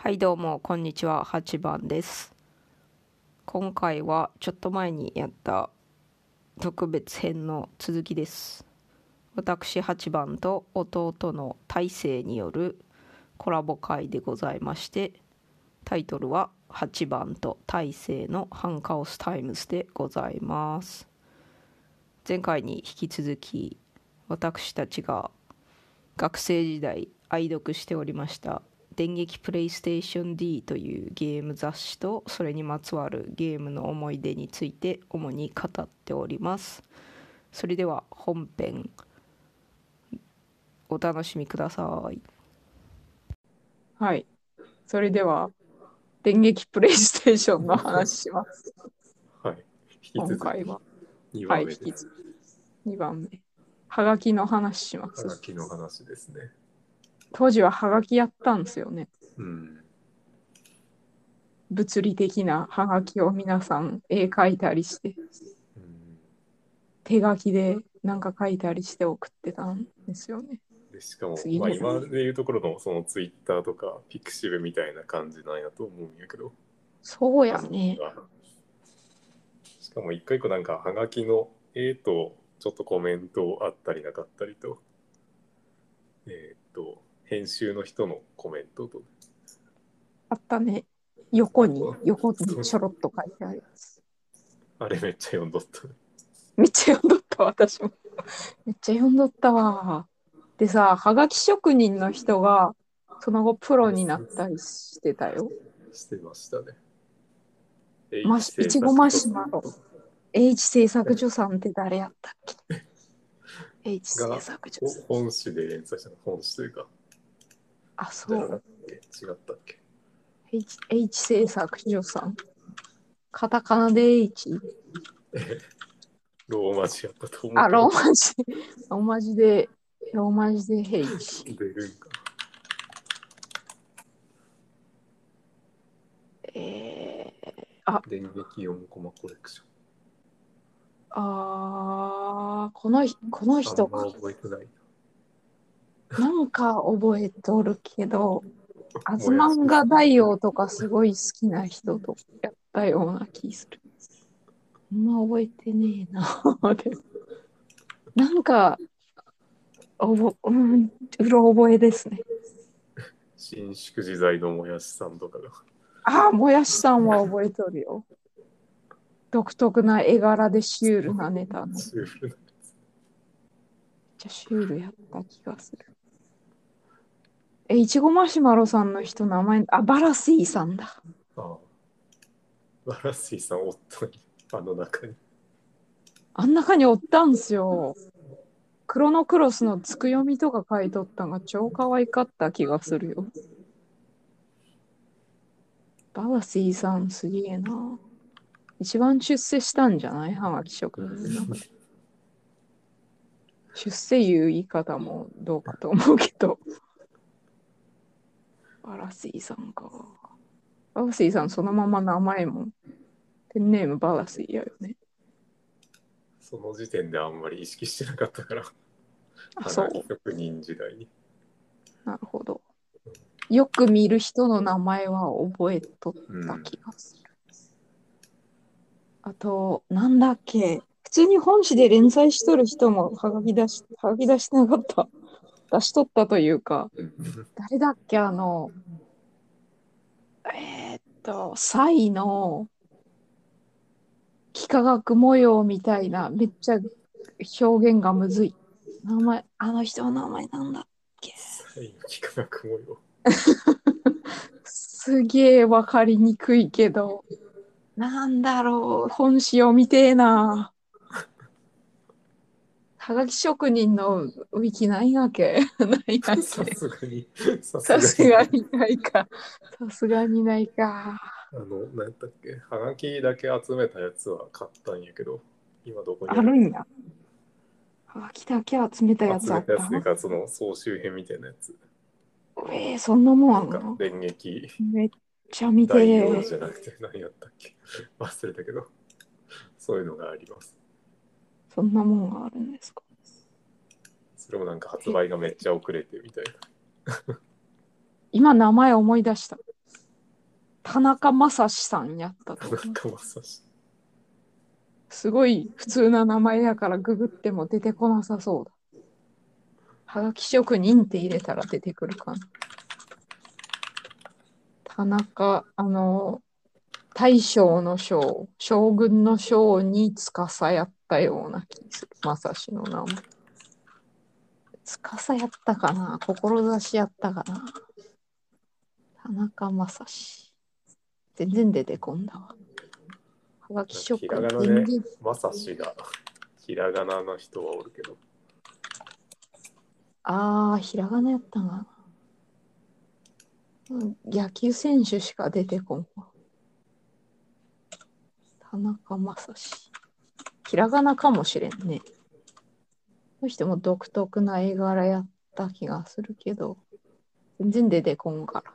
はいどうもこんにちは。8番です。今回はちょっと前にやった特別編の続きです。私8番と弟の Taiseiによるコラボ回でございましてタイトルは8番と Taiseiの半カオス Times でございます。前回に引き続き私たちが学生時代愛読しておりました電撃プレイステーション D というゲーム雑誌とそれにまつわるゲームの思い出について主に語っておりますそれでは本編お楽しみくださいはい。それでは、電撃プレイステーションの話します。はい。引き続今回は。き2はい、番目です。引き続き。2番目。はがきの話します。はがきの話ですね。当時ははがきやったんですよね。うん。物理的なはがきを皆さん絵描いたりして、うん、手書きでなんか書いたりして送ってたんですよね。でしかも、次まあ、今でいうところのそのツイッターとかピクシブみたいな感じなんやと思うんやけど。そうやね。しかも一個一個なんかはがきの絵とちょっとコメントあったりなかったりと、えーっと、編集の人のコメントと、あったね。横に、横にちょろっと書いてあります。あれめっちゃ読んどった。めっちゃ読んどった、私も。めっちゃ読んどったわ。でさ、はがき職人の人が、その後プロになったりしてたよ。してましたね。まし、いちごマシュマロ。H 製作所さんって誰やったっけ ?H 製作所さん。本誌で連載したの本誌というか、あ、そう。け？違ったっけ？H, H 製作所さん。カタカナで H？ローマ字やったと思う。あ、ローマ字。ローマ字で、ローマ字で H。出るんかえー、な。電撃4コマコレクション。あー、この人、この人あんま覚えてないなんか覚えとるけど、アな。ズマンガ大王とかすごい好きな人とやったような気する。あんま覚えてねえな。なんか、おぼ、うん、うろ覚えですね。伸縮自在のもやしさんとかが。ああ、もやしさんは覚えとるよ。独特な絵柄でシュールなネタの。シュールなちゃシュールやった気がする。え、いちごマシュマロさんの人名前、あ、バラシーさんだ。ああ。バラッシーさんおったのに、あの中に。あん中におったんすよ。クロノクロスのつく読みとか書いとったんが超可愛かった気がするよ。バラシーさんすげえな。一番出世したんじゃない？はがき職人。出世いう言い方もどうかと思うけど。バラシーさんか。バラシーさんそのまま名前も。ペンネームバラシーやよね。その時点であんまり意識してなかったから、あ、そう。職人時代に。なるほど。よく見る人の名前は覚えとった気がする。あと、なんだっけ、普通に本誌で連載しとる人もはがき出し、はがき出してなかった。出しとったというか、誰だっけ、あの、えーっと、サイの幾何学模様みたいな、めっちゃ表現がむずい。名前、あの人の名前なんだっけ？最後、幾何学模様。すげえわかりにくいけど、なんだろう、本誌を見てえな。はがき職人のウィキないわけ ないわさけすがに、ささすがにないか。さすがにないか。あの、何やったっけ、はがきだけ集めたやつは買ったんやけど、今どこにある？んや。はがきだけ集めたやつ集めあった？たやつというか、その総集編みたいなやつ。えー、そんなもんあなんんかの電撃めっちゃ見て第4る。じゃなくて何やったっけ忘れたけど、そういうのがあります。そんなもんがあるんですか？それもなんか発売がめっちゃ遅れてみたいな。今名前思い出した。田中正史さんやったと田。中正史。すごい普通な名前やからググっても出てこなさそうだ。はがき職人って入れたら出てくるかな。田中、あの、大将の将、将軍の将に司やったような気する。正史の名前。司やったかな？志やったかな？田中正史。全然出てこんだわ。はがき職ひらがな人で正史がひらがなの人はおるけど。ああ、ひらがなやったな。うん野球選手しか出てこんわ。田中正史。ひらがなかもしれんね。この人も独特な絵柄やった気がするけど、全然出てこんから。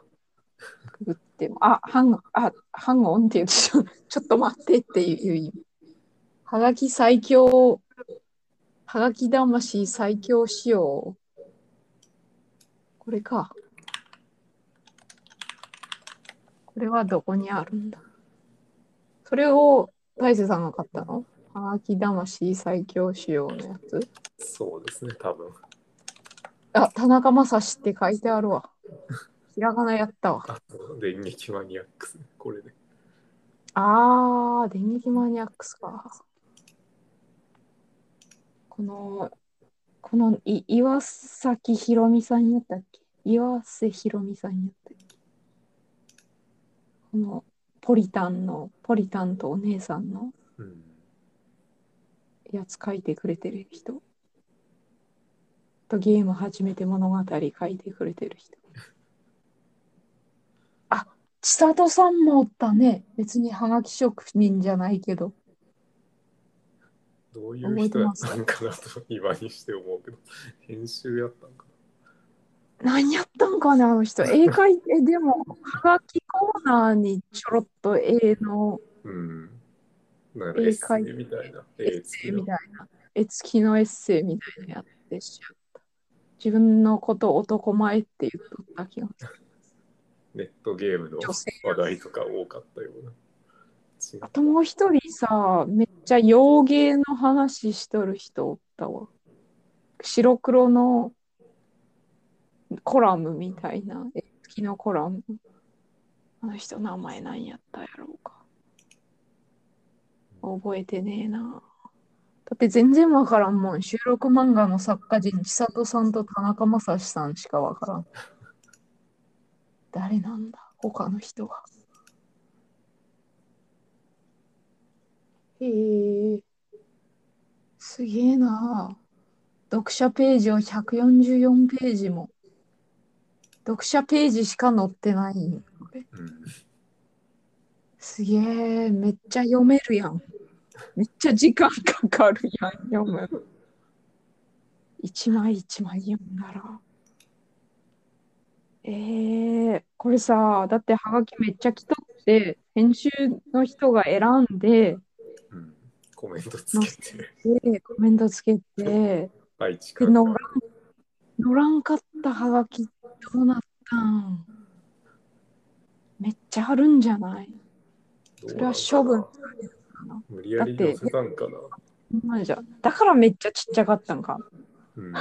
ググっても、あ、ハン、あ、ハンオンって言うとちょちょっと待ってっていう意味。はがき最強、はがき魂最強仕様。これか。これはどこにあるんだ？それを大勢さんが買ったの？はがき魂最強仕様のやつ？そうですね、多分。あ、田中正史って書いてあるわ。ひらがなやったわ。あと、電撃マニアックス、これで。あー、電撃マニアックスか。この、このい岩崎宏美さんやったっけ？岩瀬宏美さんやったっけ？このポリタンの、ポリタンとお姉さんのうん。やつ書いてくれてる人。とゲーム始めて物語書いてくれてる人。あ、千里さんもおったね。別にハガキ職人じゃないけど。どういう人やったんかなと今にして思うけど、編集やったんか何やったんかね、あの人。絵描いて、でも、ハガキコーナーにちょろっと絵のな。うん。なんか絵描いイみたいな。絵付きみたいな、絵付きのエッセイみたいなやってしちゃった。自分のこと男前って言っとった気がする。ネットゲームの話題とか多かったような。あともう一人さ、めっちゃ洋芸の話しとる人おったわ。白黒のコラムみたいな、絵付きのコラム。あの人名前何やったやろうか。覚えてねえな。だって全然わからんもん。収録漫画の作家人、千里さんと田中正史さんしかわからん。誰なんだ？他の人は。へえ。すげえな。読者ページを144ページも。読者ページしか載ってない。うん。すげえ、めっちゃ読めるやん。めっちゃ時間かかるやん、読む。一枚一枚読んだら。えー、これさ、だってハガキめっちゃ来とって、編集の人が選んで、うん。コメントつけて、でコメントつけて、愛知で、から乗らん、乗らんかったハガキどうなったんめっちゃあるんじゃない？それは処分無理やり寄せたんかな。じゃだからめっちゃちっちゃかったんか？うん。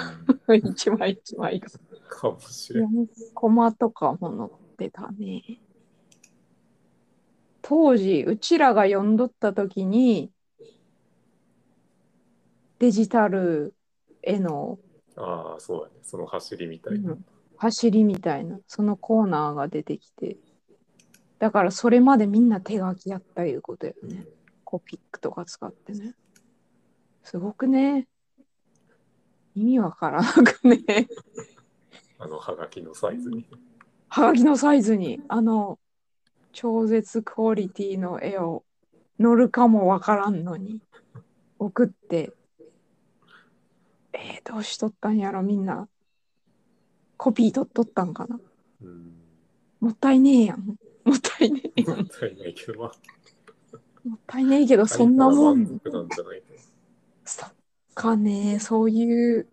一枚一枚が。かもしれん。4コマとかも載ってたね。当時、うちらが読んどった時に、デジタルへの、ああ、そうやね。その走りみたいな。うん走りみたいな、そのコーナーが出てきて、だからそれまでみんな手書きやったいうことよね。コピックとか使ってね。すごくね。意味わからなくね。あの、はがきのサイズに。はがきのサイズに、あの、超絶クオリティの絵を乗るかもわからんのに、送って、えー、どうしとったんやろ、みんな。コピー取っとったんかな。うん。もったいねえやん。もったいねえ。もったいないけど、まあ、もったいねえけど、そんなもんそっかね、そういう、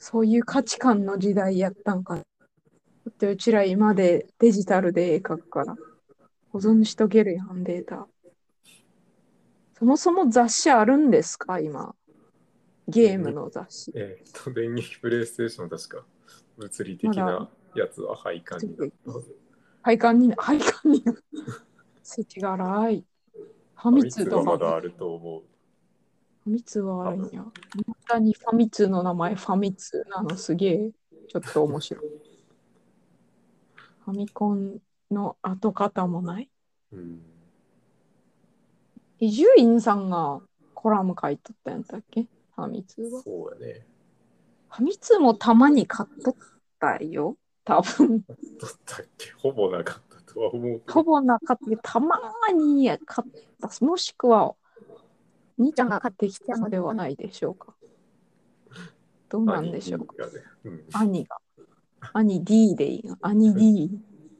そういう価値観の時代やったんかな。だってうちら今でデジタルで絵描くから、保存しとけるやん、データ。そもそも雑誌あるんですか、今？ゲームの雑誌。えーっと、電撃プレイステーション確か物理的なやつは配管になってます。配管に、配管に。世知辛い。ファミ通とか。はまだあると思う。ファミ通はあるんや。またにファミ通の名前、ファミ通なのすげえ、ちょっと面白い。ファミコンの跡形もない。うん。伊集院さんがコラム書いとったんやったっけ？ファミ通は。そうやね。ファミ通もたまに買っとったよ。多分。どったっけ？ほぼなかったとは思うけど。ほぼなかったけど、たまに買った。もしくは、兄ちゃんが買ってきたのではないでしょうか。どうなんでしょうか。兄がね。うん。兄 D でいいの。兄 D。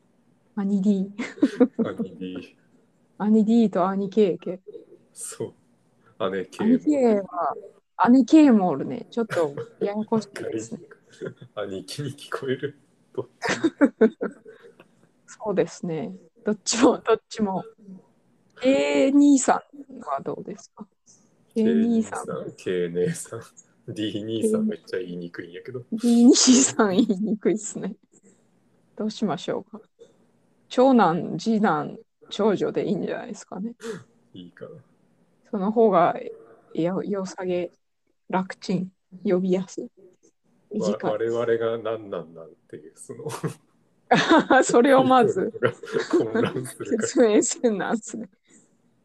兄 D。兄 D。兄 D と兄 K 系。そう。姉系兄 K は、兄 K もおるね。ちょっとややこしいですね。兄貴に聞こえる。そうですね。どっちも、どっちも。A 兄さんはどうですか ?A 兄さん。K 姉さん。D 兄さんめっちゃ言いにくいんやけど。D 兄さん言いにくいっすね。どうしましょうか。長男、次男、長女でいいんじゃないですかね。いいかな。その方がよよさげ、楽ちん、呼びやすい。い。我々が何なんなんていう、その。それをまず説明せんなんすね。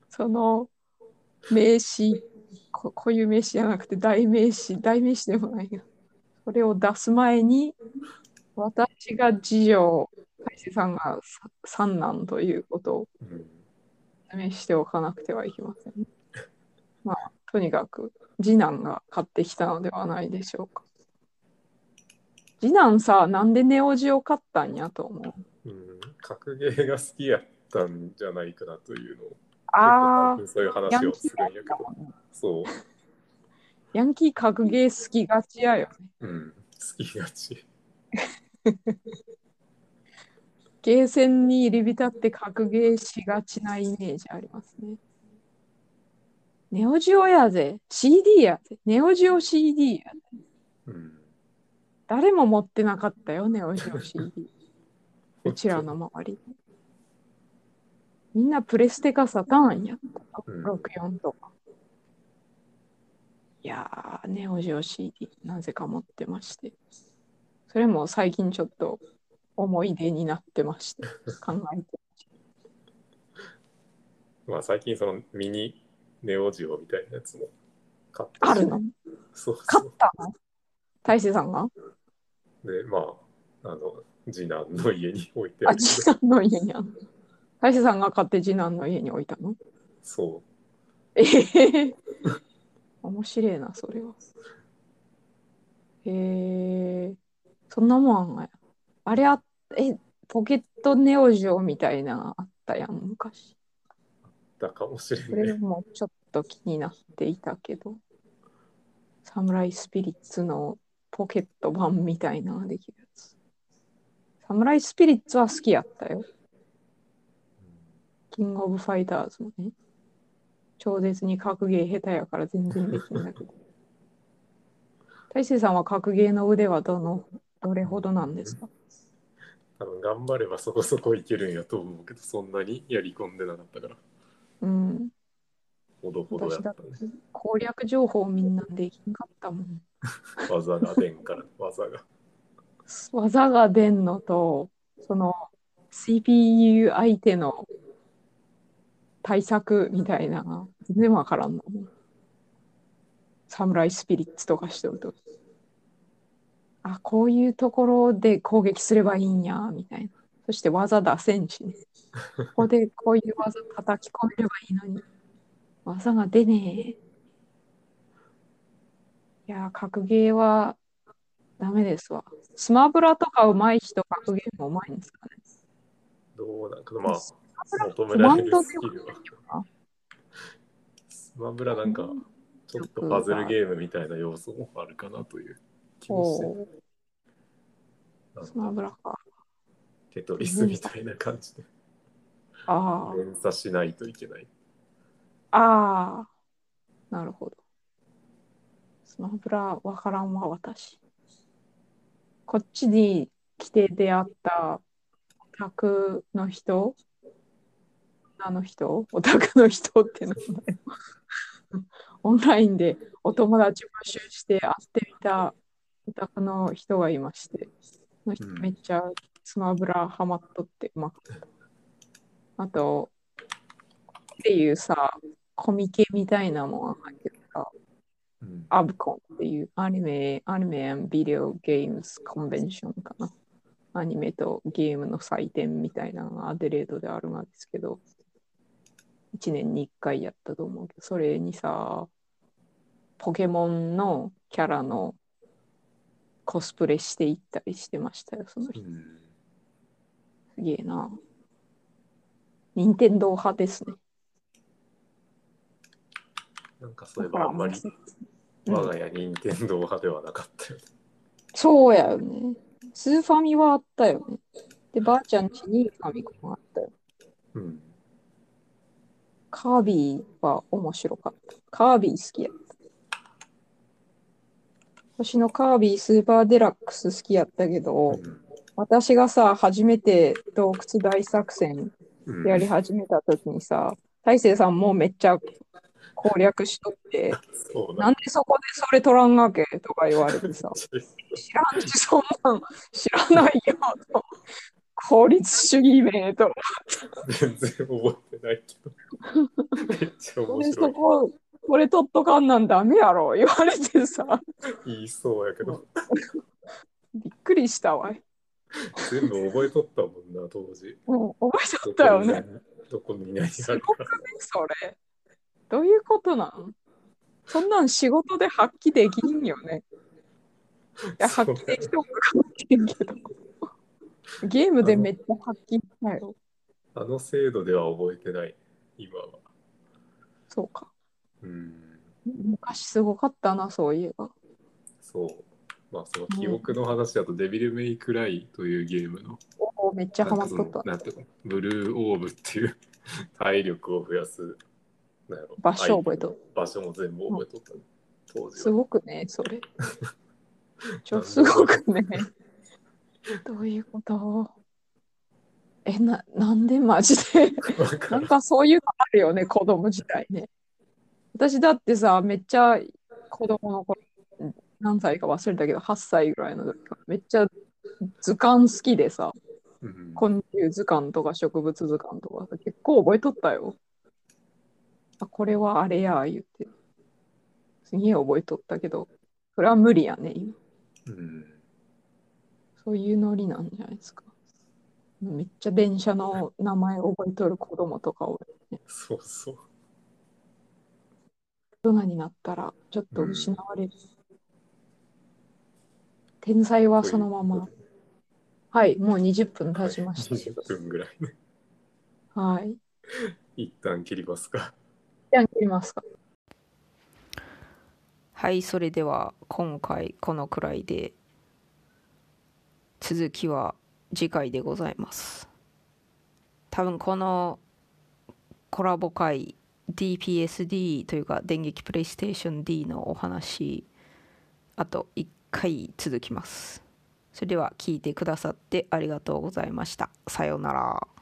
その名詞、こ固有名詞じゃなくて代名詞、代名詞でもないが、それを出す前に、私が次女、大志さんがさ三男ということをら。うん説明しておかなくてはいけません。まあ、とにかく、次男が買ってきたのではないでしょうか。次男さ、なんでネオジを買ったんやと思う。うん、格ゲーが好きやったんじゃないかなというのを、ああそういう話をするんやけど、そう、ヤンキー格ゲー好きがちやよね。うん、好きがち。ゲーセンに入り浸って格ゲーしがちなイメージありますね。ネオジオやぜ。CD やぜ。ネオジオ CD やぜ。うん、誰も持ってなかったよ、ネオジオ CD。うちらの周りで。みんなプレステかサターンやった。うん64とか。いやー、ネオジオ CD、なぜか持ってまして。それも最近ちょっと思い出になってまして、考えて。まあ最近そのミニネオジオみたいなやつも買ったしあるの？そう買そったの？大勢さんが？う。で、まあ、あの、次男の家に置いてああ、るけ次ど、男の家にあるの。大勢さんが買って次男の家に置いたの？そええ面白いな、それは。へえそんなもんあ。あれあ、え、ポケットネオジオみたいなのあったやん、昔。うだかもしれそれない。もちょっと気になっていたけど。サムライスピリッツのポケット版みたいなできるやつ。サムライスピリッツは好きやったよ。キングオブファイターズもね。超絶に格ゲー下手やから全然できんだけど。大勢さんは格ゲーの腕はどの、どれほどなんですか？多分頑張ればそこそこいけるんやと思うけど、そんなにやり込んでなかったから、うん。ほどほどや私だったね。攻略情報みんなできんかったもん。技が出んから、技が。技が出んのと、その CPU 相手の対策みたいなのが全然わからんの。サムライスピリッツとかしてると。あ、こういうところで攻撃すればいいんや、みたいな。そして技出せんしね。ここでこういう技叩き込めればいいのに。技が出ねえ。いやー、格ゲーはダメですわ。スマブラとか上手い人、格ゲーも上手いんですかね。どうなんか、まあ、求コめられるスキルは。はスマブラなんか、ちょっとパズルゲームみたいな要素もあるかなという気もして、スマかブラか。テトリスみたいな感じで。あ連鎖しないといけない。あ、ああ、なるほど。スマブラわからんわ、私。こっちに来て出会ったオタクの人？女の人？オタクの人ってなんだよ。オンラインでお友達募集して会ってみたオタクの人がいまして、そめっちゃスマブラハマっとってうまかった。あと、っていうさ、コミケみたいなもん入ってるさ、うんアブコンっていうアニメ、アニメビデオゲームズコンベンションかな。アニメとゲームの祭典みたいなのがアデレードであるんですけど、1年に1回やったと思うけど、それにさ、ポケモンのキャラのコスプレしていったりしてましたよ、その人。うんすげえな。任天堂派ですね。なんかそういえばあんまりうん我が家任天堂派ではなかったよね。そうやよね。スーファミはあったよね。で、ばあちゃん家にファミコンあったよ。うん。カービィは面白かった。カービィ好きやった。私のカービィスーパーデラックス好きやったけど、うん私がさ、初めて洞窟大作戦うんやり始めた時にさ、大勢さんもうめっちゃ攻略しとって、なんでそこでそれ取らんわけとか言われてさ、だ。知らんし、そんなん知らないよと。効率主義名と。全然覚えてないけど。めっちゃ面白い。そこ、これ取っとかんなんダメやろ 言われてさ、言いそうやけど、びっくりしたわ。全部覚えとったもんな、当時。もう覚えとったよね。どこに何あす。ごくね、それ。どういうことなん？そんなん仕事で発揮できんよね。いや、発揮できとんかもしれんけど。ゲームでめっちゃ発揮したよ。あの制度では覚えてない、今は。そうか。うん。昔すごかったな、そういえば。そう。まあ、その記憶の話だと、デビルメイクライというゲームの、おお、めっちゃハマっとった。なんていうの、ブルーオーブっていう 体力を増やす、なんやろ？場所覚えと場所も全部覚えとった、当時すは。ごくね、それ。ちょ、すごくね。どういうこと？え、な、なんでマジで？わかなんるかそういうのあるよね、子供時代ね。私だってさ、めっちゃ子供の頃、何歳か忘れたけど、8歳ぐらいの時からめっちゃ図鑑好きでさ、うん昆虫図鑑とか植物図鑑とかさ結構覚えとったよ。あ、これはあれや、言って。すげえ覚えとったけど、それは無理やね、今。うんそういうノリなんじゃないですか。めっちゃ電車の名前覚えとる子供とかおるね。そうそう。大人になったらちょっと失われる。天才はそのまま。はい、もう20分経ちましたけど。20分ぐらいね。はい。一旦切りますか。じゃあ切りますか。はいそれでは今回このくらいで続きは次回でございます多分このコラボ会 DPSD というか電撃プレイステーション D のお話あと1回続きます。それでは聞いてくださってありがとうございました。さようなら。